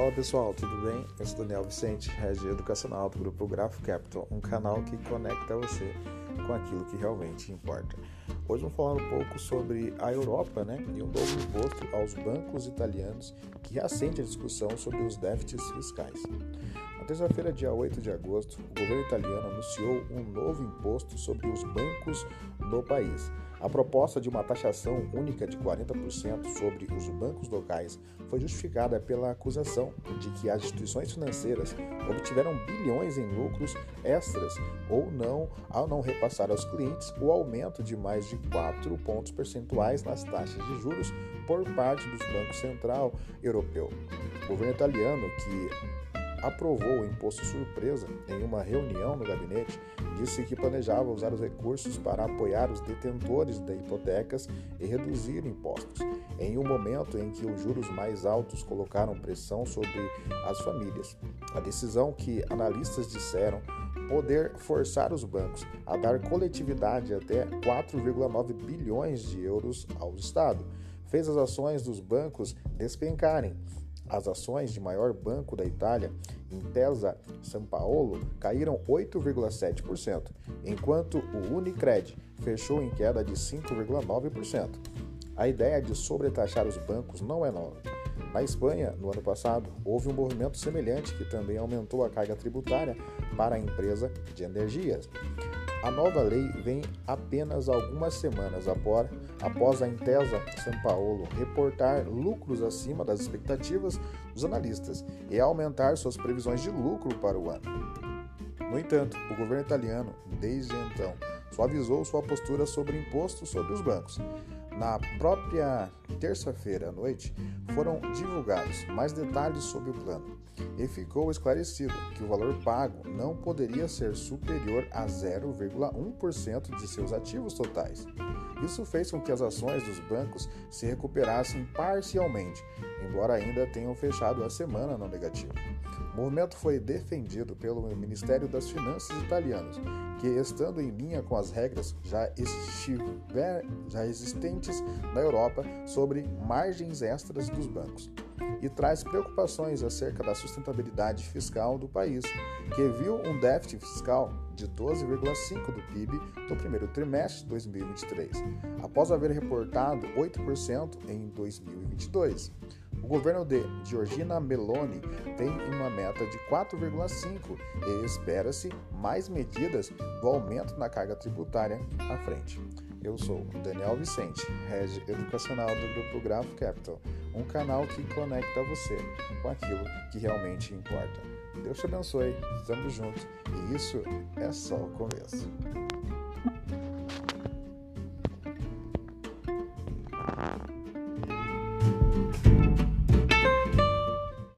Fala pessoal, tudo bem? Eu sou Daniel Vicente, Regi Educacional do Grupo Grafo Capital, um canal que conecta você com aquilo que realmente importa. Hoje vamos falar um pouco sobre a Europa né, e um novo imposto aos bancos italianos que reacende a discussão sobre os déficits fiscais. Na terça-feira, dia 8 de agosto, o governo italiano anunciou um novo imposto sobre os bancos no país. A proposta de uma taxação única de 40% sobre os bancos locais foi justificada pela acusação de que as instituições financeiras obtiveram bilhões em lucros extras ou não ao não repassar aos clientes o aumento de mais de 4 pontos percentuais nas taxas de juros por parte do Banco Central Europeu. O governo italiano, que aprovou o imposto surpresa em uma reunião no gabinete, disse que planejava usar os recursos para apoiar os detentores de hipotecas e reduzir impostos, em um momento em que os juros mais altos colocaram pressão sobre as famílias. A decisão que analistas disseram poder forçar os bancos a dar coletividade até 4,9 bilhões de euros ao Estado fez as ações dos bancos despencarem as ações de maior banco da Itália, Intesa São Paulo, caíram 8,7%, enquanto o Unicred fechou em queda de 5,9%. A ideia de sobretaxar os bancos não é nova. Na Espanha, no ano passado, houve um movimento semelhante que também aumentou a carga tributária para a empresa de energias. A nova lei vem apenas algumas semanas após, a Intesa São Paulo reportar lucros acima das expectativas dos analistas e aumentar suas previsões de lucro para o ano. No entanto, o governo italiano, desde então, suavizou sua postura sobre impostos sobre os bancos. Na própria terça-feira à noite, foram divulgados mais detalhes sobre o plano e ficou esclarecido que o valor pago não poderia ser superior a 0,1% de seus ativos totais. Isso fez com que as ações dos bancos se recuperassem parcialmente, embora ainda tenham fechado a semana no negativo. O movimento foi defendido pelo Ministério das Finanças italiano, que, estando em linha com as regras já, estiver, já existentes na Europa sobre margens extras dos bancos, e traz preocupações acerca da sustentabilidade fiscal do país, que viu um déficit fiscal de 12,5% do PIB no primeiro trimestre de 2023, após haver reportado 8% em 2022. O governo de Giorgina Meloni tem uma meta de 4,5 e espera-se mais medidas do aumento na carga tributária à frente. Eu sou Daniel Vicente, Head Educacional do Grupo Graph Capital, um canal que conecta você com aquilo que realmente importa. Deus te abençoe, estamos juntos e isso é só o começo.